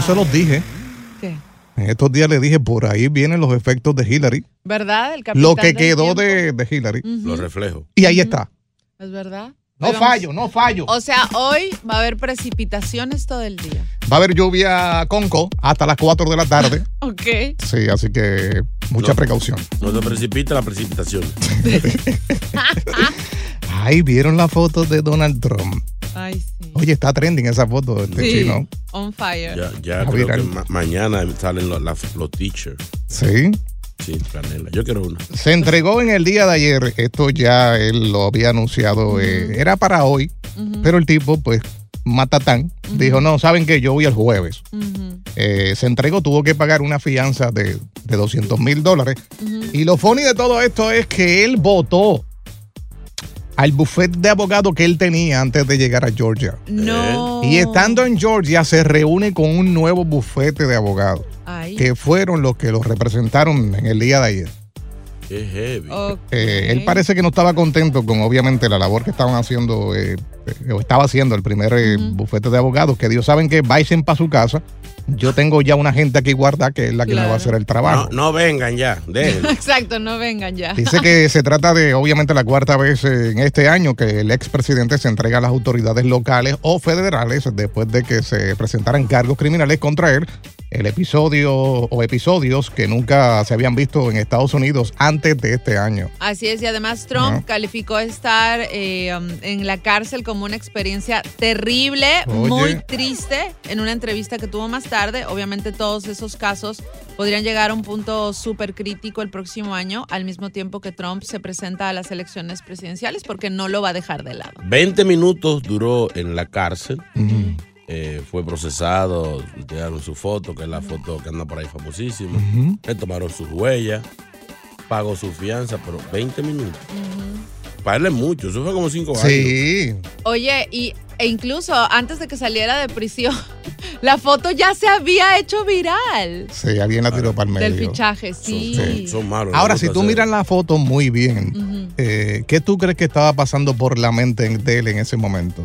Yo se los dije. ¿Qué? En estos días le dije, por ahí vienen los efectos de Hillary. ¿Verdad? El capitán Lo que del quedó de, de Hillary. Los reflejos. Y ahí está. ¿Es verdad? No fallo, no fallo. O sea, hoy va a haber precipitaciones todo el día. Va a haber lluvia conco hasta las 4 de la tarde. Ok. Sí, así que mucha No. precaución. No se precipita la precipitación. Ay, ¿vieron la foto de Donald Trump? Ay, sí. Oye, está trending esa foto este Sí. chino. On fire. Ya, ya creo mira. que ma- mañana salen los, las- los teachers. Sí. Sí, canela. Yo quiero una. Se entregó en el día de ayer. Esto ya él lo había anunciado. eh, era para hoy. Pero el tipo, pues, matatán, dijo, no, ¿saben qué? Yo voy el jueves. Eh, se entregó, tuvo que pagar una fianza de, de 200 mil dólares. Y lo funny de todo esto es que él votó al buffet de abogado que él tenía antes de llegar a Georgia. No. Y estando en Georgia se reúne con un nuevo bufete de abogados, Ay. que fueron los que los representaron en el día de ayer. Qué heavy. Eh, él parece que no estaba contento con obviamente la labor que estaban haciendo, eh, eh, o estaba haciendo el primer eh, bufete de abogados, que Dios saben que vayan para su casa. Yo tengo ya una gente aquí guardada que es la que me va a hacer el No, trabajo. no vengan ya. Déjenlo. Exacto, no vengan ya. Dice que se trata de, obviamente, la cuarta vez en este año que el expresidente se entrega a las autoridades locales o federales después de que se presentaran cargos criminales contra él. El episodio o episodios que nunca se habían visto en Estados Unidos antes de este año. Así es, y además Trump calificó estar eh, um, en la cárcel como una experiencia terrible, Oye. muy triste, en una entrevista que tuvo más tarde. Obviamente todos esos casos podrían llegar a un punto súper crítico el próximo año, al mismo tiempo que Trump se presenta a las elecciones presidenciales, porque no lo va a dejar de lado. 20 minutos duró en la cárcel. Eh, fue procesado, tiraron su foto, que es la foto que anda por ahí famosísima. Le tomaron sus huellas, pagó su fianza, pero 20 minutos. Para él es mucho, eso fue como 5 años. Sí. Oye, y, e incluso antes de que saliera de prisión, la foto ya se había hecho viral Sí, alguien la tiró para el medio. del fichaje, sí. Son, son malos. Ahora, si tú hacer- miras la foto muy bien, eh, ¿qué tú crees que estaba pasando por la mente de él en ese momento?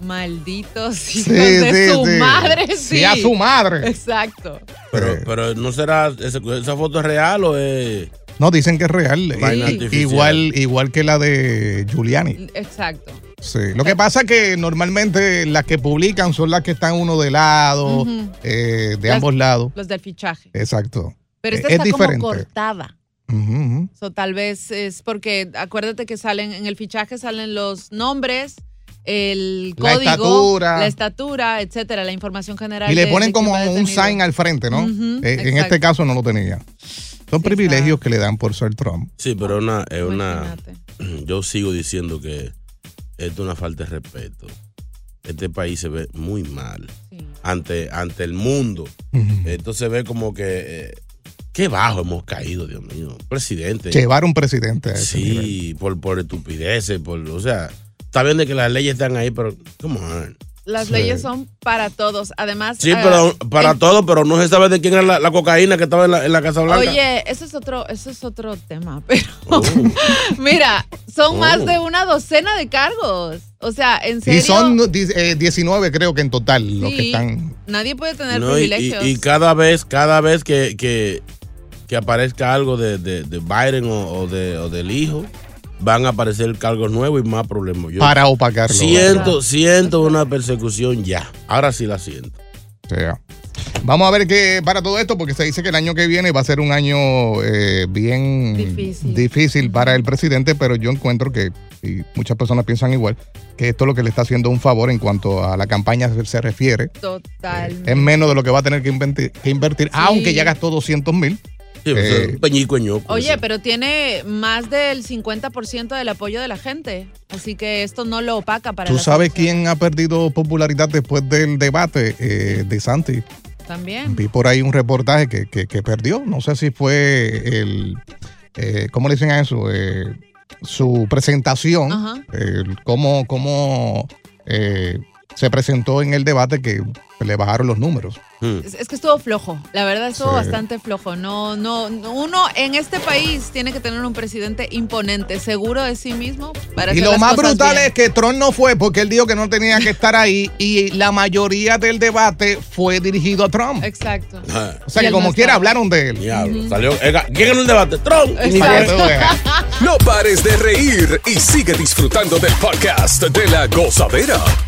Malditos hijos Sí, de sí, su sí. madre, sí. Sí, a su madre. Exacto. Pero, pero no será, ese- esa foto es real o es... No, dicen que es real. Vaina I- artificial. igual, igual que la de Giuliani. Exacto. Sí. Lo que pasa es que normalmente las que publican son las que están uno de lado, Ujú. eh, de Las- ambos lados. Los del fichaje. Exacto. Pero esta Eh, es está diferente. como cortada. Ujú, ujú. So, tal vez es porque acuérdate que salen en el fichaje salen los nombres, el La código, estatura. la estatura, etcétera, la información general. Y le ponen de como un sign al frente, ¿no? Eh, en este caso no lo tenía. Son privilegios que le dan por ser Trump. Sí, pero una, es una. Yo sigo diciendo que esto es una falta de respeto. Este país se ve muy mal ante, ante el mundo. Esto se ve como que. eh, qué bajo hemos caído, Dios mío. Presidente. Llevar un presidente a ese nivel. Sí, por, por estupideces, por, o sea, está bien de que las leyes están ahí, pero, come on. Las Sí. leyes son para todos. Además, Sí, eh, pero para en- todo, pero no se sabe de quién era la, la cocaína que estaba en la, en la Casa Blanca. Oye, eso es otro, eso es otro tema, pero mira, son Oh. más de una docena de cargos. O sea, en serio. Y son eh, 19 creo que en total los que Sí. están. Nadie puede tener No, y, y- privilegios. y cada vez, cada vez que, que, que aparezca algo de, de- de Biden o, o de, o del hijo, van a aparecer cargos nuevos y más problemas. Yo Para opacarlo. Siento, siento una persecución ya. Ahora sí la siento. O sea, Vamos a ver qué para todo esto, porque se dice que el año que viene va a ser un año eh, bien Difícil. difícil para el presidente, pero yo encuentro que, y muchas personas piensan igual, que esto es lo que le está haciendo un favor en cuanto a la campaña se, se refiere. Totalmente. Es menos de lo que va a tener que invertir, que invertir aunque ya gastó 200 mil. Sí, Eh, un peñico en ñoco, Oye, eso. pero tiene más del 50% del apoyo de la gente. Así que esto no lo opaca para ¿Tú sabes quién ha perdido popularidad después del debate eh, de Santi? También. Vi por ahí un reportaje que, que- que perdió. No sé si fue el. eh, ¿Cómo le dicen a eso? Eh, su presentación. Cómo cómo eh, se presentó en el debate que le bajaron los números. Es, es que estuvo flojo, la verdad estuvo Sí. bastante flojo. No, no, no- uno en este país tiene que tener un presidente imponente, seguro de sí mismo. Para Y hacer lo más brutal bien. es que Trump no fue porque él dijo que no tenía que estar ahí y la mayoría del debate fue dirigido a Trump. Exacto. O sea Y que como no quiera hablaron de él. Diablo, salió. ¿Quién ganó el debate? Trump. Exacto. No pares de reír y sigue disfrutando del podcast de la gozadera.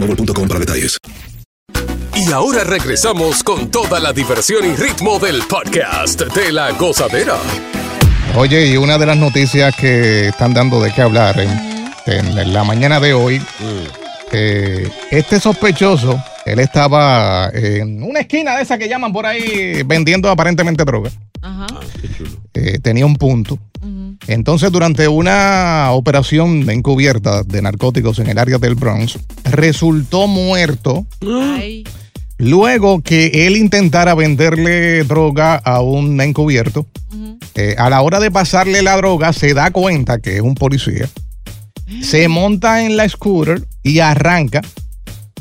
boostmobile.com para detalles. Y ahora regresamos con toda la diversión y ritmo del podcast de la gozadera. Oye, y una de las noticias que están dando de qué hablar en, en la mañana de hoy, eh, este sospechoso, él estaba en una esquina de esa que llaman por ahí vendiendo aparentemente droga. Ajá. Eh, tenía un punto. Entonces, durante una operación encubierta de narcóticos en el área del Bronx, resultó muerto Ay. luego que él intentara venderle droga a un encubierto. Eh, a la hora de pasarle la droga, se da cuenta que es un policía. Se monta en la scooter y arranca.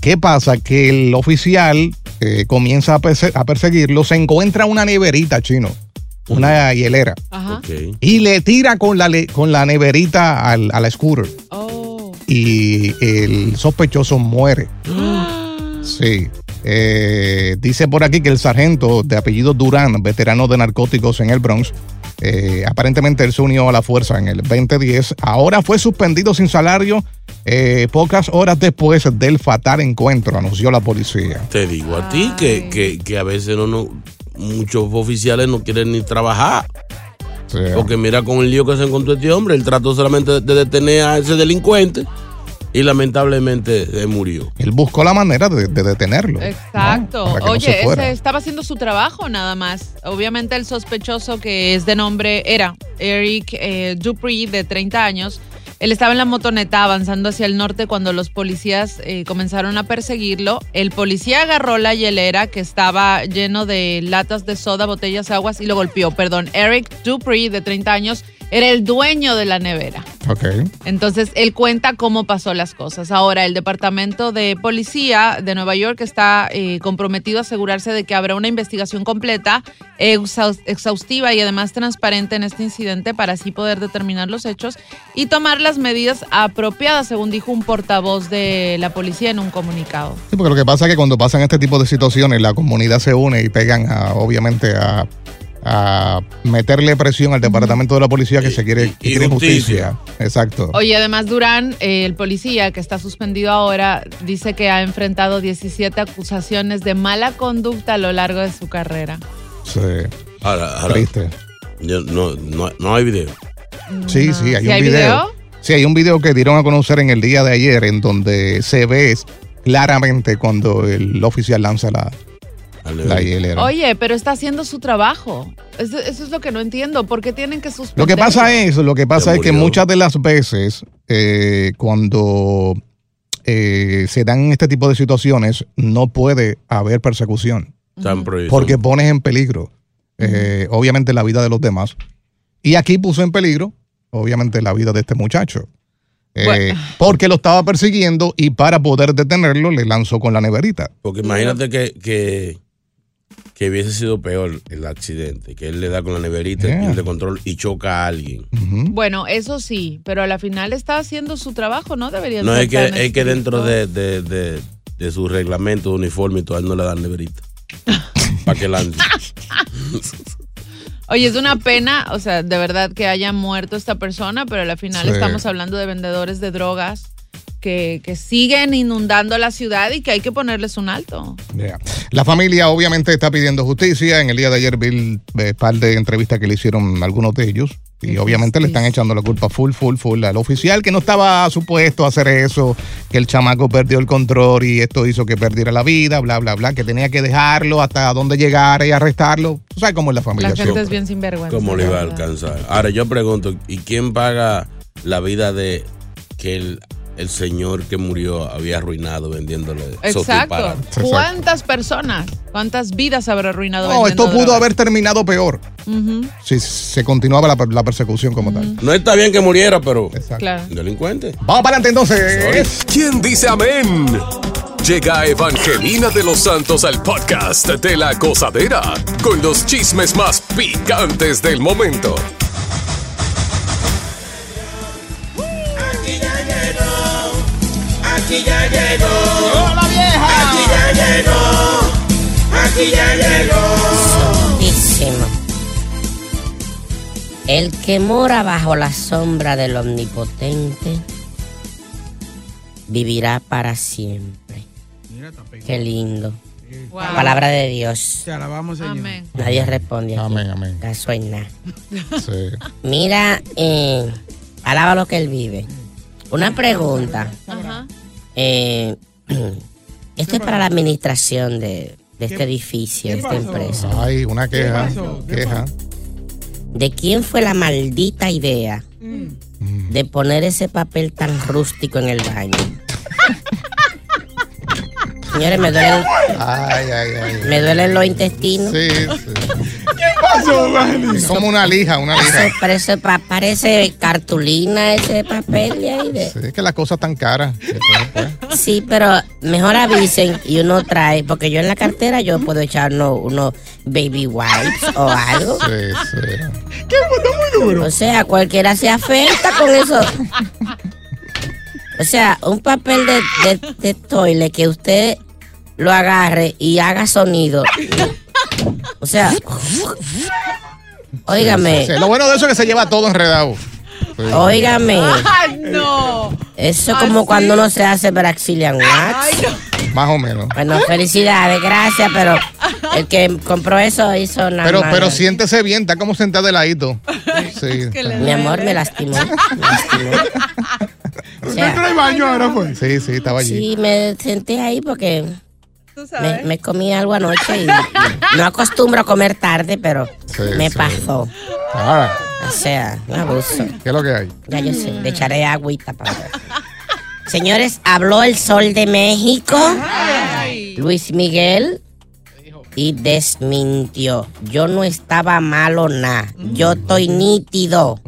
¿Qué pasa? Que el oficial eh, comienza a, perse- a perseguirlo. Se encuentra una neverita chino, una hielera, Ajá. y le tira con la, con la neverita al- a la scooter. Oh. Y el sospechoso muere. Sí. Eh, dice por aquí que el sargento de apellido Durán, veterano de narcóticos en el Bronx, eh, aparentemente él se unió a la fuerza en el 2010. Ahora fue suspendido sin salario eh, pocas horas después del fatal encuentro, anunció la policía. Te digo a ti que, que, que a veces no, no, muchos oficiales no quieren ni trabajar. Porque mira con el lío que se encontró este hombre, él trató solamente de detener a ese delincuente y lamentablemente murió. Él buscó la manera de, de detenerlo. Exacto. No Oye, ese estaba haciendo su trabajo nada más. Obviamente el sospechoso que es de nombre era Eric eh, Dupree, de 30 años, Él estaba en la motoneta avanzando hacia el norte cuando los policías eh, comenzaron a perseguirlo. El policía agarró la hielera que estaba lleno de latas de soda, botellas, aguas y lo golpeó. Perdón, Eric Dupree, de 30 años, era el dueño de la nevera. Ok. Entonces, él cuenta cómo pasó las cosas. Ahora, el Departamento de Policía de Nueva York está eh, comprometido a asegurarse de que habrá una investigación completa, exhaus- exhaustiva y además transparente en este incidente para así poder determinar los hechos y tomar las medidas apropiadas, según dijo un portavoz de la policía en un comunicado. Sí, porque lo que pasa es que cuando pasan este tipo de situaciones, la comunidad se une y pegan, a, obviamente, a, a meterle presión al departamento de la policía que se quiere, que y quiere justicia. justicia. Exacto. Oye, además Durán, eh, el policía que está suspendido ahora, dice que ha enfrentado 17 acusaciones de mala conducta a lo largo de su carrera. Sí. Ahora, ahora, Triste. yo- no, no, no hay video. Sí, sí, hay ¿Sí un hay video. video? Sí, hay un video que dieron a conocer en el día de ayer en donde se ve claramente cuando el oficial lanza la, la hielera. Oye, pero está haciendo su trabajo. Eso, eso es lo que no entiendo. ¿Por qué tienen que suspender? Lo que pasa es, lo que pasa es que muchas de las veces eh, cuando eh, se dan este tipo de situaciones no puede haber persecución Están prohibidos. porque pones en peligro eh, obviamente la vida de los demás y aquí puso en peligro obviamente la vida de este muchacho Eh, Bueno. porque lo estaba persiguiendo y para poder detenerlo le lanzó con la neverita. Porque imagínate que, que, que hubiese sido peor el accidente, que él le da con la neverita, Yeah. el pierde control y choca a alguien. Bueno, eso sí, pero a la final está haciendo su trabajo, ¿no? Debería No, ser es que, es que dentro de, de, de, de su reglamento de uniforme y todo, él no le dan neverita. Para que lance. Oye, es una pena, o sea, de verdad que haya muerto esta persona, pero a la final Sí. estamos hablando de vendedores de drogas que, que siguen inundando la ciudad y que hay que ponerles un alto. Yeah. La familia obviamente está pidiendo justicia. En el día de ayer vi un par de entrevistas que le hicieron algunos de ellos. Y obviamente le están echando la culpa full, full, full al oficial que no estaba supuesto a hacer eso, que el chamaco perdió el control y esto hizo que perdiera la vida, bla, bla, bla, que tenía que dejarlo hasta dónde llegara y arrestarlo. Tú sabes cómo es la familia. La gente siempre. es bien sinvergüenza. ¿Cómo le iba a alcanzar? Ahora yo pregunto, ¿y quién paga la vida de que el, el señor que murió había arruinado vendiéndole Exacto. ¿Cuántas personas, cuántas vidas habrá arruinado? No, esto pudo drogas? haber terminado peor si se continuaba la, la persecución como tal. No está bien que muriera, pero Claro. delincuente. Vamos para adelante entonces. ¿Quién dice amén? Llega Evangelina de los Santos al podcast de la gozadera con los chismes más picantes del momento. Aquí ya llegó. la vieja! Aquí ya llegó, aquí ya llegó. Santísimo. El que mora bajo la sombra del Omnipotente vivirá para siempre. Qué lindo. Wow. Palabra de Dios. Te alabamos, Señor. Amén. Nadie responde. Aquí. Amén, amén. Soy nada. Sí. Mira, eh, alaba lo que él vive. Una pregunta. Ajá. Eh, esto es para la administración de, de este edificio, de esta empresa. Ay, una queja. queja. ¿De quién fue la maldita idea de poner ese papel tan rústico en el baño? Señores, me duelen, Ay, ay, ay. me duelen los intestinos. Sí, sí. Es como una lija, una lija. Eso parece, pa- parece cartulina ese papel de ahí. de- Sí, es que las cosas tan caras. Entonces, pues, Sí, pero mejor avisen y uno trae, porque yo en la cartera yo puedo echar unos uno baby wipes o algo. sí, sí. ¿Qué? Está muy duro. O sea, cualquiera se afecta con eso. O sea, un papel de, de, de toile que usted lo agarre y haga sonido. O sea, óigame, Sí, Lo bueno de eso es que se lleva todo enredado. Sí. óigame. ¡Ay, no! Eso es como ¿Ah, cuando uno se hace Brazilian wax. ¡Ay, no! Más o menos. Bueno, felicidades, gracias, pero el que compró eso hizo nada Pero, más. pero siéntese bien, está como sentado de ladito. Sí. Mi amor me lastimó. Me lastimó. O ¿Usted sea, trae baño ahora, pues? Sí, sí, estaba allí. sí, me senté ahí porque Tú me, sabes. me comí algo anoche y, no acostumbro a comer tarde, pero Sí, me sí. pasó. Ahora, O sea, un abuso. ¿Qué es lo que hay? Ya yo sé, le echaré agüita para ver. Señores, habló el sol de México, Luis Miguel, y desmintió. Yo no estaba malo nada. Yo estoy nítido.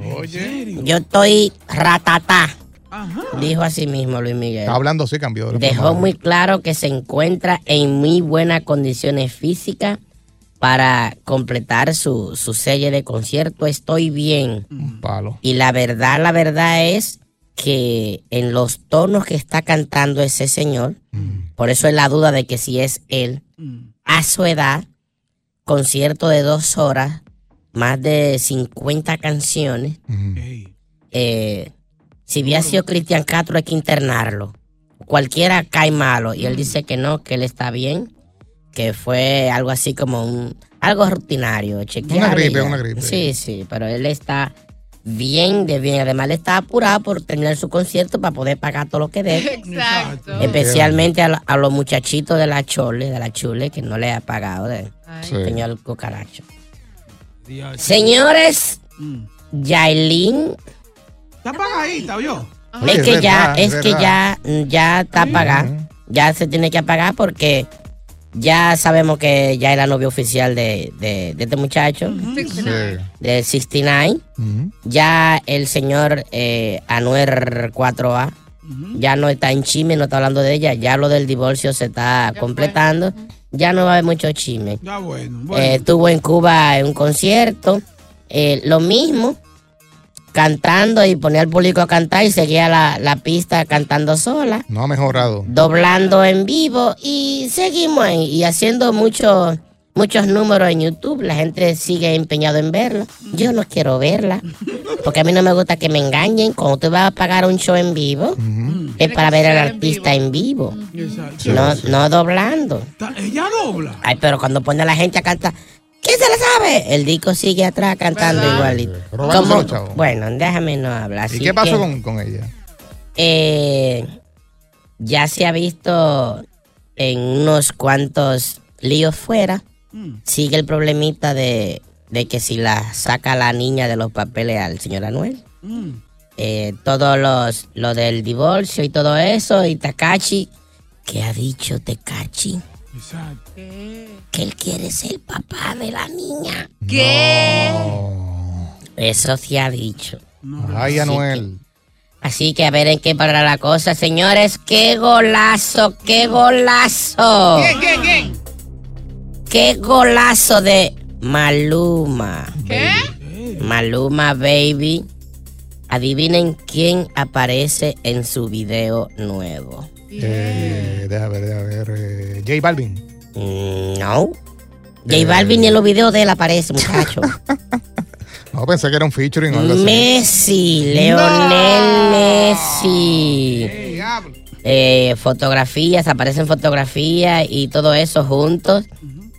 Yo estoy ratatá. Dijo así mismo Luis Miguel. Está hablando así, cambió. de Dejó forma. muy claro que se encuentra en muy buenas condiciones físicas para completar su, su serie de concierto. Estoy bien. Palo. Y la verdad, la verdad es que en los tonos que está cantando ese señor, por eso es la duda de que si es él, a su edad, concierto de dos horas, más de 50 canciones, eh, si hubiera sido Cristian Castro hay que internarlo. Cualquiera cae malo y él dice que no, que él está bien, que fue algo así como un algo rutinario, chequear Una gripe, una gripe. Sí, sí, pero él está bien de bien. Además, él está apurado por terminar su concierto para poder pagar todo lo que debe. Exacto. Especialmente a, lo- a los muchachitos de la chole, de la chule, que no le ha pagado de Sí. señor cucaracho. Señores, Yailin, Está pagadita, yo. es que ya, es que ya, ya está pagada. Ya se tiene que apagar porque ya sabemos que ya es la novia oficial de, de- de este muchacho, del 69. Ya el señor eh, Anuer 4A ya no está en chisme, no está hablando de ella. Ya lo del divorcio se está completando. Ya no va a haber mucho chisme. Ya bueno. Eh, estuvo en Cuba en un concierto. eh, lo mismo, cantando y ponía al público a cantar y seguía la, la pista cantando sola, No ha mejorado. doblando en vivo y seguimos ahí y haciendo muchos muchos números en YouTube. La gente sigue empeñado en verla. Yo no quiero verla porque a mí no me gusta que me engañen. Cuando tú vas a pagar un show en vivo, es para ver al artista en vivo, no, no doblando. Ella dobla. Ay, pero cuando pone a la gente a cantar, ¿quién se la sabe? El disco sigue atrás cantando igualito. Como- bueno, déjame no hablar. ¿Y así qué pasó que, con, con ella? eh, ya se ha visto en unos cuantos líos fuera. Sigue el problemita de, de que si la saca la niña de los papeles al señor Anuel. Eh, todo los, lo del divorcio y todo eso. Y Takachi, ¿qué ha dicho Takachi? Que él quiere ser papá de la niña. ¿Qué? Eso se ha dicho. Ay, Así Anuel. que- Así que a ver en qué parará la cosa, señores. ¡Qué golazo! ¡Qué golazo! ¿Quién, quién, quién? ¡Qué golazo de Maluma! ¿Qué? Maluma Baby. Adivinen quién aparece en su video nuevo. Eh, deja ver, deja ver. eh, J Balvin. Mm, No. J Balvin ni en los videos de él aparece, muchacho. No, pensé que era un featuring o algo así. Messi, Leonel Messi. Eh, fotografías, aparecen fotografías y todo eso juntos.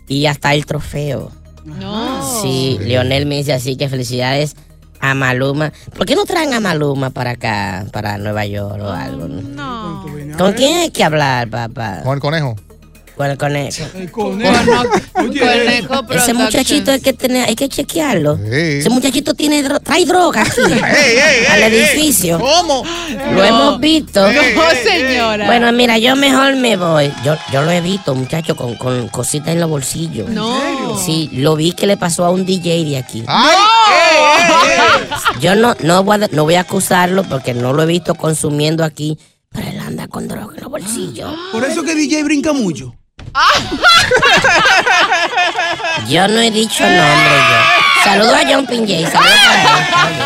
Y hasta el trofeo. No. Sí, Leonel Messi, así que felicidades a Maluma. ¿Por qué no traen a Maluma para acá, para Nueva York o algo? No. ¿Con quién hay que hablar, papá? Con el conejo. Con el conejo. El conejo. Conejo Ese muchachito hay que tener, hay que chequearlo. Ese muchachito tiene dro- trae droga aquí al edificio. ¿Cómo? Lo hemos visto. No, señora. Bueno, mira, yo mejor me voy. Yo, yo lo he visto, muchacho, con, con cositas en los bolsillos. No. Sí, lo vi que le pasó a un DJ de aquí. ¡Ay! Yo no, no, voy a, no voy a acusarlo porque no lo he visto consumiendo aquí, pero él anda con droga en los bolsillos. Por eso que DJ brinca mucho. Yo no he dicho nombre yo. Saludo a John Pinjay, saludo para él.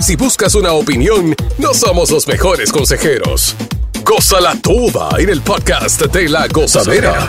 Si buscas una opinión, no somos los mejores consejeros. Gózala toda en el podcast de la gozadera.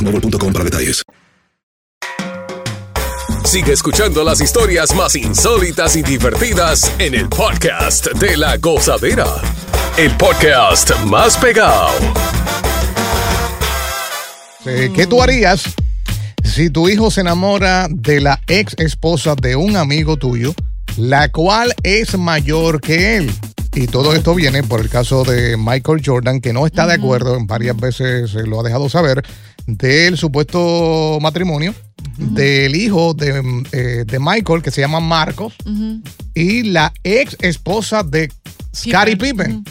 boostmobile.com para detalles. Sigue escuchando las historias más insólitas y divertidas en el podcast de la gozadera. El podcast más pegado. Eh, ¿Qué tú harías si tu hijo se enamora de la ex esposa de un amigo tuyo, la cual es mayor que él? Y todo esto viene por el caso de Michael Jordan, que no está de acuerdo, en varias veces lo ha dejado saber, del supuesto matrimonio del hijo de, eh, de Michael, que se llama Marcos, y la ex esposa de Scottie Pippen.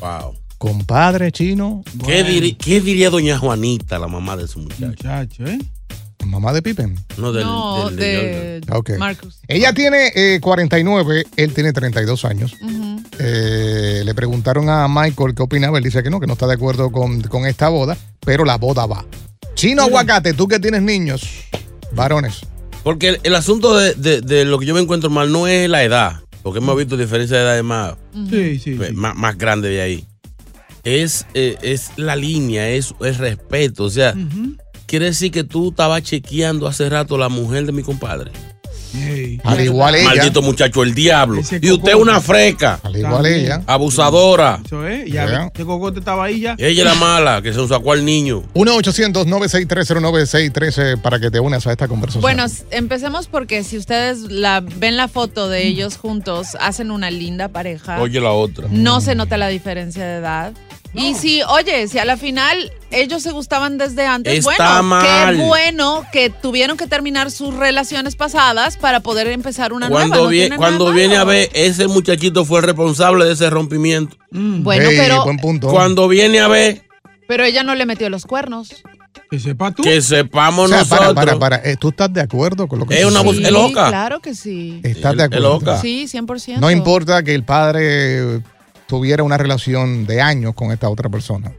Wow. Compadre chino. ¿Qué, diri- qué diría doña Juanita, la mamá de su muchacho? Muchacho, ¿eh? Mamá de Pippen. No, del, No, del- de Jordan. Ok. Marcus. Ella tiene eh, 49, él tiene 32 años. Eh, le preguntaron a Michael qué opinaba. Él dice que no, que no está de acuerdo con, con esta boda, pero la boda va. Chino Aguacate, tú que tienes niños, varones. Porque el, el asunto de, de- de lo que yo me encuentro mal no es la edad, porque hemos visto diferencia de edades más, Sí, sí. pues, más, más grande de ahí. Es, eh, es la línea, es, es respeto. O sea, quiere decir que tú estabas chequeando hace rato la mujer de mi compadre. Al igual ella. Maldito muchacho, el diablo. Ese Y usted es una freca. Al igual También. ella. Abusadora. Eso es. Ya, Yeah. este cocote estaba ahí ya. Ella es la mala, que se nos sacó al niño. 1-800-963-0963 para que te unas a esta conversación. Bueno, empecemos porque si ustedes la, ven la foto de ellos juntos, hacen una linda pareja. Oye la otra. No se nota la diferencia de edad. Y si, oye, si a la final ellos se gustaban desde antes, Está bueno, mal. qué bueno que tuvieron que terminar sus relaciones pasadas para poder empezar una Cuando, nueva. no cuando nada viene a ver, ese muchachito fue el responsable de ese rompimiento. Bueno, Ey, pero, buen punto. Cuando viene a ver, pero ella no le metió los cuernos. Que sepa tú. que o sepamos sea, para, nosotros. para, para. eh, ¿Tú estás de acuerdo con lo que Es una Sí, es loca. claro que sí. ¿Estás de acuerdo? loca. Sí, 100%. No importa que el padre tuviera una relación de años con esta otra persona.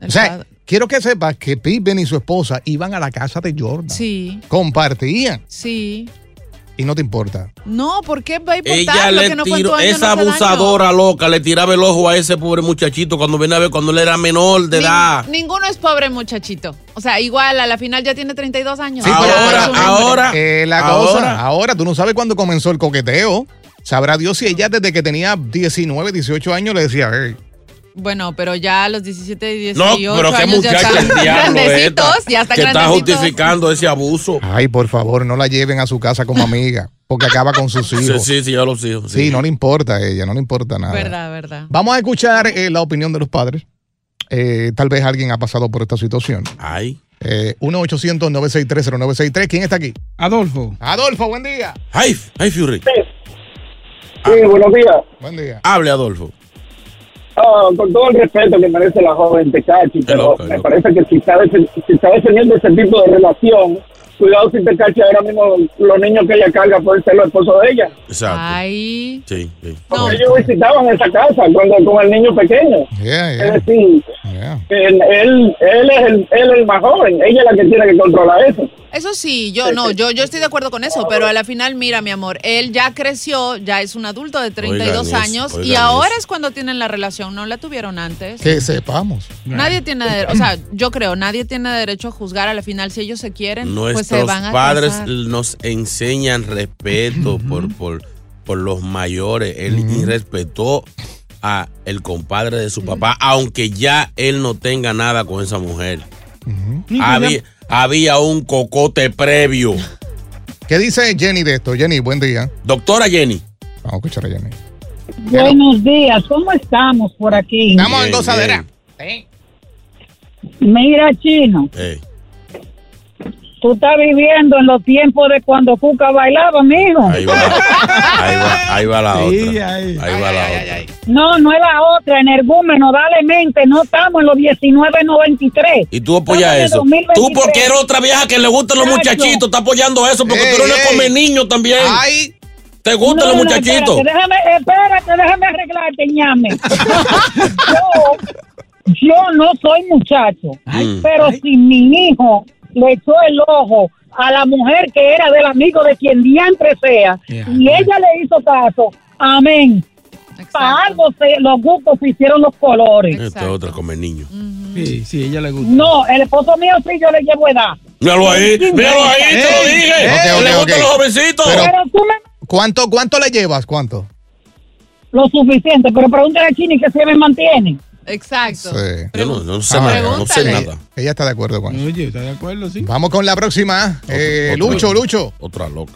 El O sea, padre- quiero que sepas que Pippen y su esposa iban a la casa de Jordan. Sí, Compartían sí. y no te importa. No, ¿por qué va a importar Ella lo le que no fue en tiró, esa no hace daño? abusadora loca le tiraba el ojo a ese pobre muchachito cuando viene a ver cuando él era menor de Nin- edad. Ninguno es pobre muchachito. O sea, igual a la final ya tiene 32 años. Sí, pero ahora, es un hombre. ahora, Eh, la ahora. cosa, ahora tú no sabes cuándo comenzó el coqueteo. Sabrá Dios si ella desde que tenía 19, 18 años le decía, hey, Bueno, pero ya a los 17 y 18 No, pero qué años ya muchacha están el diablo grandecitos, esta, ya están que está grandecitos. justificando ese abuso. ay, por favor, no la lleven a su casa como amiga, porque acaba con sus Sí, hijos. sí, sí, a los hijos. Sí, no le importa a ella, no le importa nada. Verdad, verdad. Vamos a escuchar eh, la opinión de los padres. Eh, tal vez alguien ha pasado por esta situación. Ay. Eh, 1-800-963-0963. ¿Quién está aquí? Adolfo. Adolfo, buen día. Ay, ay, Fury. Sí, buenos días. Buen día. Hable, Adolfo. Ah, con todo el respeto que merece la joven Tecachi, pero me parece que si está, si está defendiendo ese tipo de relación, cuidado si Tecachi ahora mismo los niños que ella carga pueden ser los esposos de ella. Exacto. Ay. Sí, sí. Porque ellos visitaban esa casa cuando con el niño pequeño. Yeah, Es decir, yeah. él, él, él es el, él es el más joven, ella es la que tiene que controlar eso. Eso sí, yo no, yo, yo estoy de acuerdo con eso, pero a la final, mira, mi amor, él ya creció, ya es un adulto de 32 Oigan eso, años y ahora eso. es cuando tienen la relación, no la tuvieron antes. Que sepamos. Nadie tiene, de- o sea, yo creo, nadie tiene derecho a juzgar a la final si ellos se quieren, pues se Nuestros padres casar. nos enseñan respeto por, por, por los mayores. Él irrespetó a el compadre de su papá, aunque ya él no tenga nada con esa mujer. había, había un cocote previo. ¿Qué dice Jenny de esto? Jenny, buen día. Doctora Jenny. Vamos a escuchar a Jenny. Buenos días, ¿cómo estamos por aquí? Estamos en gozadera. Mira, chino, Eh, Tú estás viviendo en los tiempos de cuando Cuca bailaba, mijo. Ahí va, ahí va, ahí va la Sí, otra. Ahí, va la otra. No, no es la otra, energúmeno, dale mente, no estamos en los 1993. Y tú apoyas eso. 2023. Tú porque eres otra vieja que le gustan los Exacto. muchachitos, estás apoyando eso porque Ey, tú eres ey. come niño también. Ay. ¿Te gustan No, los no, muchachitos? Espérate, déjame, espérate, déjame arreglarte, ñame. yo, yo no soy muchacho, Mm. pero si mi hijo le echó el ojo a la mujer que era del amigo de quien diantre sea, y ella le hizo caso, amén. Para algo se, los gustos se hicieron los colores. Esta es otra come niño. Sí, sí, ella le gusta. No, el esposo mío sí, yo le llevo edad. Míralo ahí, míralo ahí, te lo dije. Le gustan los jovencitos. Pero- Pero tú me ¿Cuánto, ¿Cuánto le llevas? ¿Cuánto? lo suficiente, pero pregúntale a Chini que se me mantiene. Exacto. Sí. Yo no, no sé Ah, nada, no sé nada. Ella está de acuerdo con eso. Oye, ¿está de acuerdo? Sí. Vamos con la próxima. Eh, otro. Lucho, Lucho. Otra loca.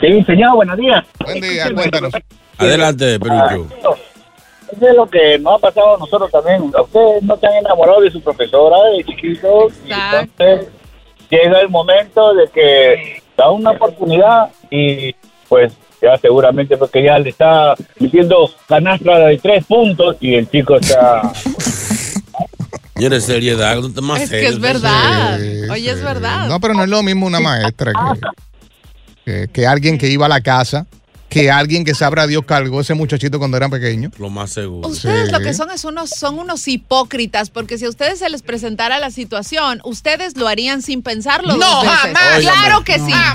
Sí, señor, buenos días. Buen día, cuéntanos. Adelante, Perucho. Eso es lo que nos ha pasado a nosotros también. Ustedes no se han enamorado de su profesora de chiquitos. y entonces llega el momento de que da una oportunidad y pues ya seguramente porque ya le está metiendo canastra de tres puntos y el chico está... Señores, seriedad, no te más Es que es verdad. Sí, Oye, es verdad. No, pero no es lo mismo una maestra que, que, que alguien que iba a la casa, que alguien que sabrá Dios cargó ese muchachito cuando era pequeño. Lo más seguro. Ustedes Sí. lo que son es unos, son unos hipócritas, porque si a ustedes se les presentara la situación, ustedes lo harían sin pensarlo No, dos veces. jamás. Claro que sí, claro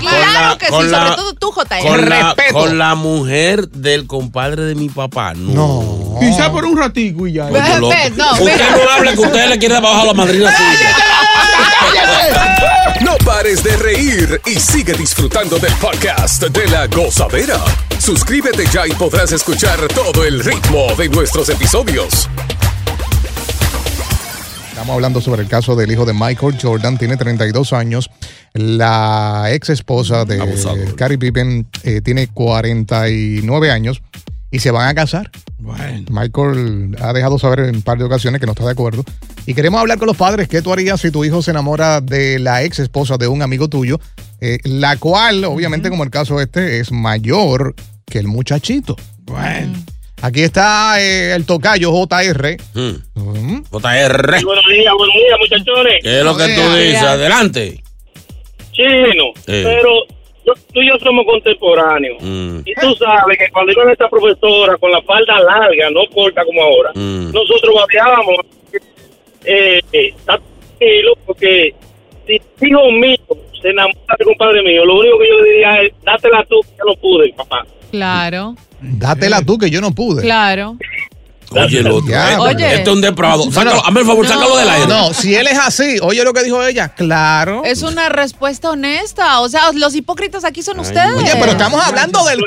la- que sí, la- sobre todo tú, JR. Con la, Respeto. con la mujer del compadre de mi papá. No. No. Quizá por un ratico y ya. Ve, no, usted no hable que usted le quiere bajar a la madrina suya. No pares de reír y sigue disfrutando del podcast de la gozadera. Suscríbete ya y podrás escuchar todo el ritmo de nuestros episodios. Estamos hablando sobre el caso del hijo de Michael Jordan, tiene 32 años. La ex esposa de Abusador. Carrie Pippen eh, tiene 49 años y se van a casar. Bueno. Michael ha dejado saber en un par de ocasiones que no está de acuerdo. Y queremos hablar con los padres. ¿Qué tú harías si tu hijo se enamora de la ex esposa de un amigo tuyo? eh, la cual, obviamente, como el caso este, es mayor que el muchachito. Bueno. Aquí está eh, el tocayo JR. Hmm. Mm. JR. Buenos días, buenos días, muchachones. ¿Qué es lo que tú dices? Adelante. Chino, Eh. pero yo- tú y yo somos contemporáneos. Mm. Y tú sabes que cuando iba esta profesora con la falda larga, no corta como ahora, Mm. nosotros babeábamos. Eh, eh, está tranquilo, porque si hijo mío se enamora de compadre mío, lo único que yo le diría es, dátela tú, que yo no pude, papá. Claro, Dátela tú, que yo no pude. claro. Oye, el otro. Ya, Este- Oye. Este es un depravado. Sácalo, Bueno, hazme el favor, no. sácalo del aire. No, si él es así, oye lo que dijo ella, claro. Es una respuesta honesta. O sea, los hipócritas aquí son ustedes. Oye, pero estamos hablando del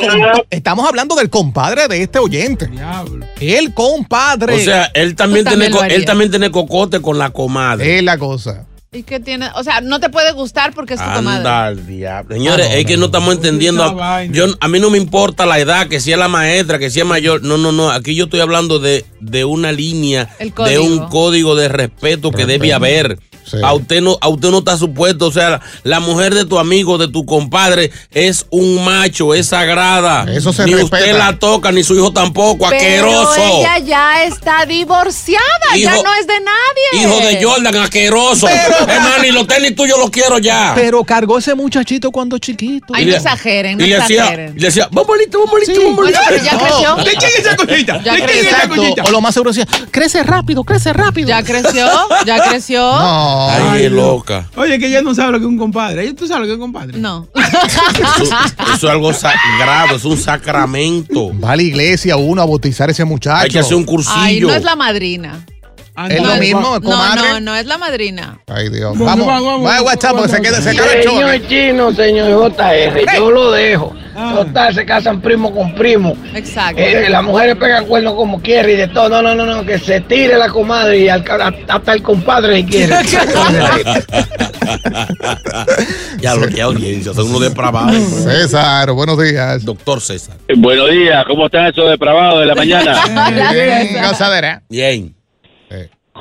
estamos hablando del compadre de este oyente. Diablo. El compadre. O sea, él también, Tú tiene, también él también tiene cocote con la comadre. es la cosa. ¿Y qué tiene? O sea, no te puede gustar porque es tu comadre. Anda al diablo. Señores, Ah, no, es que no, no, estamos entendiendo. Yo, a mí no me importa la edad, que si es la maestra, que si es mayor. No, no, no. Aquí yo estoy hablando de, de una línea, de un código de respeto que debe haber. Sí. A usted no, a usted no está supuesto. O sea, la, mujer de tu amigo, de tu compadre, es un macho, es sagrada. Eso se Ni respeta. usted la toca, ni su hijo tampoco. Pero Asqueroso. ella ya está divorciada, ya Hijo- no es de nadie. Hijo de Jordan, asqueroso. Hermano, y los tenis tuyos los quiero ya. Pero cargó ese muchachito cuando chiquito. Ay, Y no le- exageren, no y le decía, exageren. y le decía, bombolito, bombolito, bombolito. Bueno, pero ya creció. ¿De quién es esa cosita? Ya ¿De quién es creció. esa Exacto. cosita? O lo más seguro decía, crece rápido, crece rápido. Ya creció, ya creció. No. Ay, loca. Oye, que ella no sabe lo que es un compadre. ¿Tú sabes lo que es un compadre? No. Eso, eso es algo sagrado, es un sacramento. Va a la iglesia uno a bautizar a ese muchacho. Hay que hacer un cursillo. Ay, no es la madrina. Es lo No, mismo, No, comadre. no, no es la madrina. Ay, Dios. Vamos, Vamos, vamos, vamos. vamos, WhatsApp, porque se queda, se acaba el show. Señor Chino, señor JR, yo lo dejo. Total, se casan primo con primo. Exacto. Eh, las mujeres pegan cuernos como quieren y de todo. No, no, no, no, que se tire la comadre y al- hasta el compadre si quiere. ya lo que audiencia, son unos depravados. César, buenos días. Doctor César. Buenos días, ¿cómo están esos depravados de la mañana? Bien, gozadera. Bien.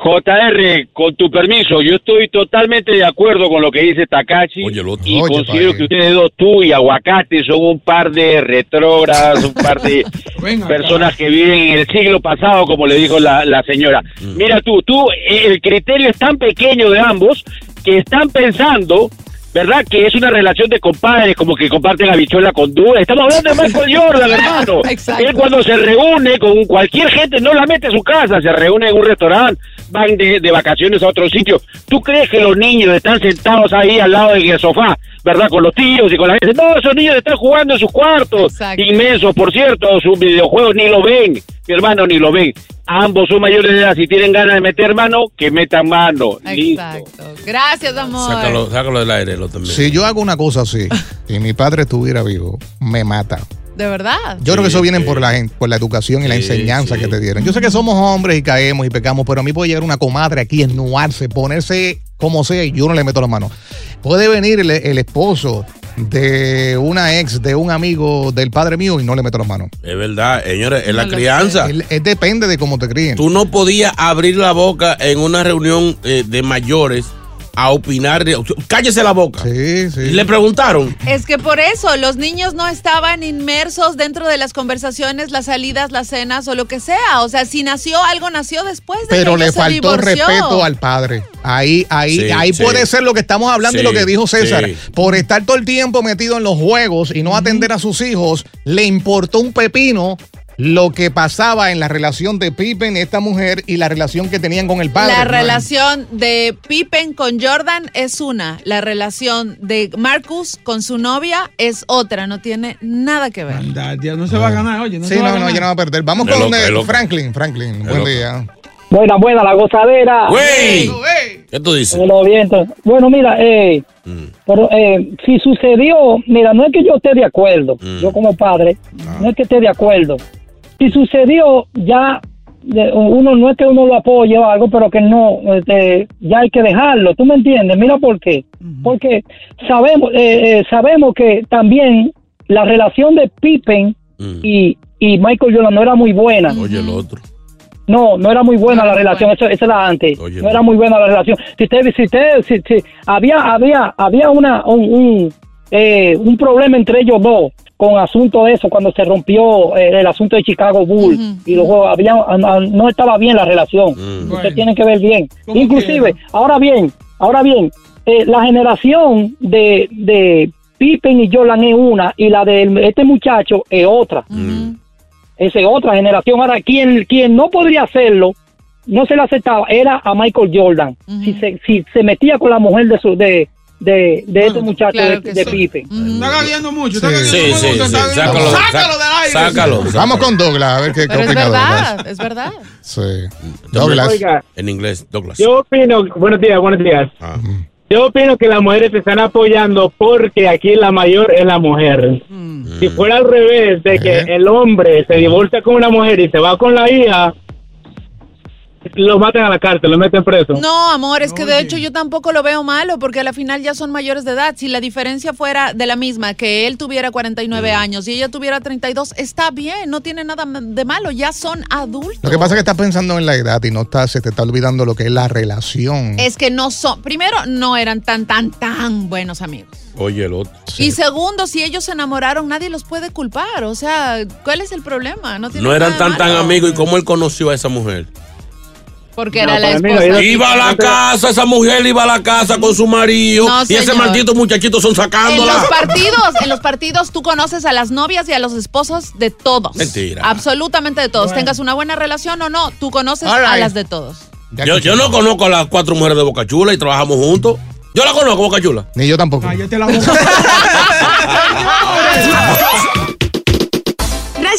JR, con tu permiso, yo estoy totalmente de acuerdo con lo que dice Takashi y Oye, considero que ustedes dos, tú y Aguacate, son un par de retrógradas, un par de personas que viven en el siglo pasado, como le dijo la, la señora. Mira tú, tú, el criterio es tan pequeño de ambos que están pensando... ¿Verdad? Que es una relación de compadres, como que comparten habichuela con duda. Estamos hablando de Michael Jordan, hermano. Exacto. Él cuando se reúne con cualquier gente, no la mete a su casa, se reúne en un restaurante, van de, de vacaciones a otro sitio. ¿Tú crees que los niños están sentados ahí al lado del sofá, verdad? Con los tíos y con la gente. No, esos niños están jugando en sus cuartos, inmensos, por cierto, sus videojuegos ni lo ven, mi hermano, ni lo ven. Ambos son mayores de edad, si tienen ganas de meter mano, que metan mano. Listo. Gracias, amor. Sácalo, sácalo del aire, lo también. Si yo hago una cosa así y mi padre estuviera vivo, me mata. De verdad. Yo creo que eso viene por la, por la educación y la enseñanza que te dieron. Yo sé que somos hombres y caemos y pecamos, pero a mí puede llegar una comadre aquí, ennuarse, ponerse como sea y yo no le meto la mano. Puede venir el, el esposo de una ex, de un amigo del padre mío y no le meto la mano. Es verdad, señores, es la crianza. El- depende de cómo te críen. Tú no podías abrir la boca en una reunión eh, de mayores a opinar. de- cállese la boca. Sí, sí. Y le preguntaron. Es que por eso los niños no estaban inmersos dentro de las conversaciones, las salidas, las cenas o lo que sea. O sea, si nació algo, nació después de Pero que le se faltó respeto al padre. Ahí, ahí, Sí, ahí sí. puede ser lo que estamos hablando y lo que dijo César. sí. Por estar todo el tiempo metido en los juegos y no atender a sus hijos, le importó un pepino lo que pasaba en la relación de Pippen, esta mujer, y la relación que tenían con el padre. La relación de Pippen con Jordan es una, la relación de Marcus con su novia es otra, no tiene nada que ver. Anda, tía, no se va a ganar, oye. No Sí, se va a no, no, ya no va a perder. Vamos con loca, eh, es loca. Franklin. Franklin, buen día. Buena, buena, la gozadera. ¡Güey! ¿Qué tú dices? Bueno, mira, eh, pero, eh, si sucedió, mira, no es que yo esté de acuerdo, yo como padre, no es que esté de acuerdo. Si sucedió, ya de- uno no es que uno lo apoye o algo, pero que no, este, ya hay que dejarlo. ¿Tú me entiendes? Mira por qué. Porque sabemos, eh, eh, sabemos que también la relación de Pippen y, y Michael Jordan no era muy buena. Oye, el otro. No, no era muy buena la relación, eso, esa era antes. Oye, no era muy buena la relación. Si usted, si usted, si, si- había, había, había una, un, un, eh, un problema entre ellos dos con asunto de eso cuando se rompió eh, el asunto de Chicago Bulls y luego había, no, no estaba bien la relación. Usted Bueno. tiene que ver bien. Inclusive, ahora bien, ahora bien, eh, la generación de, de Pippen y Jordan es una y la de este muchacho es otra. Esa es otra generación. Ahora, quien, quien no podría hacerlo, no se le aceptaba, era a Michael Jordan. si, se, si se metía con la mujer de su de, de, de este muchacho claro de, de sí. Pippen. Está gagueando mucho, está Sí. Sí, mucho. sí, está sí, sácalo, Sácalo del aire. Sácalo. Vamos con Douglas, a ver qué, qué es opina Douglas. verdad, es verdad. Sí. Douglas. Oiga, En inglés, Douglas. yo opino, buenos días, buenos días. Ah. Yo opino que las mujeres se están apoyando porque aquí la mayor es la mujer. Si fuera al revés, de que el hombre se divorcia con una mujer y se va con la hija, lo matan a la cárcel, lo meten preso. No, amor, es que de hecho yo tampoco lo veo malo porque a la final ya son mayores de edad. Si la diferencia fuera de la misma, que él tuviera 49 años y ella tuviera 32, está bien, no tiene nada de malo, ya son adultos. Lo que pasa es que estás pensando en la edad y no estás, se te está olvidando lo que es la relación. Es que no son, primero, no eran tan, tan, tan buenos amigos. Oye, el otro. Y segundo, si ellos se enamoraron, nadie los puede culpar. O sea, ¿cuál es el problema? No, tiene No eran tan tan amigos. ¿Y cómo él conoció a esa mujer? Porque era la esposa. Iba a la casa, esa mujer iba a la casa con su marido. No, y ese maldito muchachito son En sacándola. los partidos, en los partidos tú conoces a las novias y a los esposos de todos. Mentira. Absolutamente de todos. Tengas una buena relación o no, tú conoces All a las de todos. Yo, yo no conozco a las cuatro mujeres de Boca Chula y trabajamos juntos. Yo la conozco, Boca Chula. Ni yo tampoco. Cállate la boca.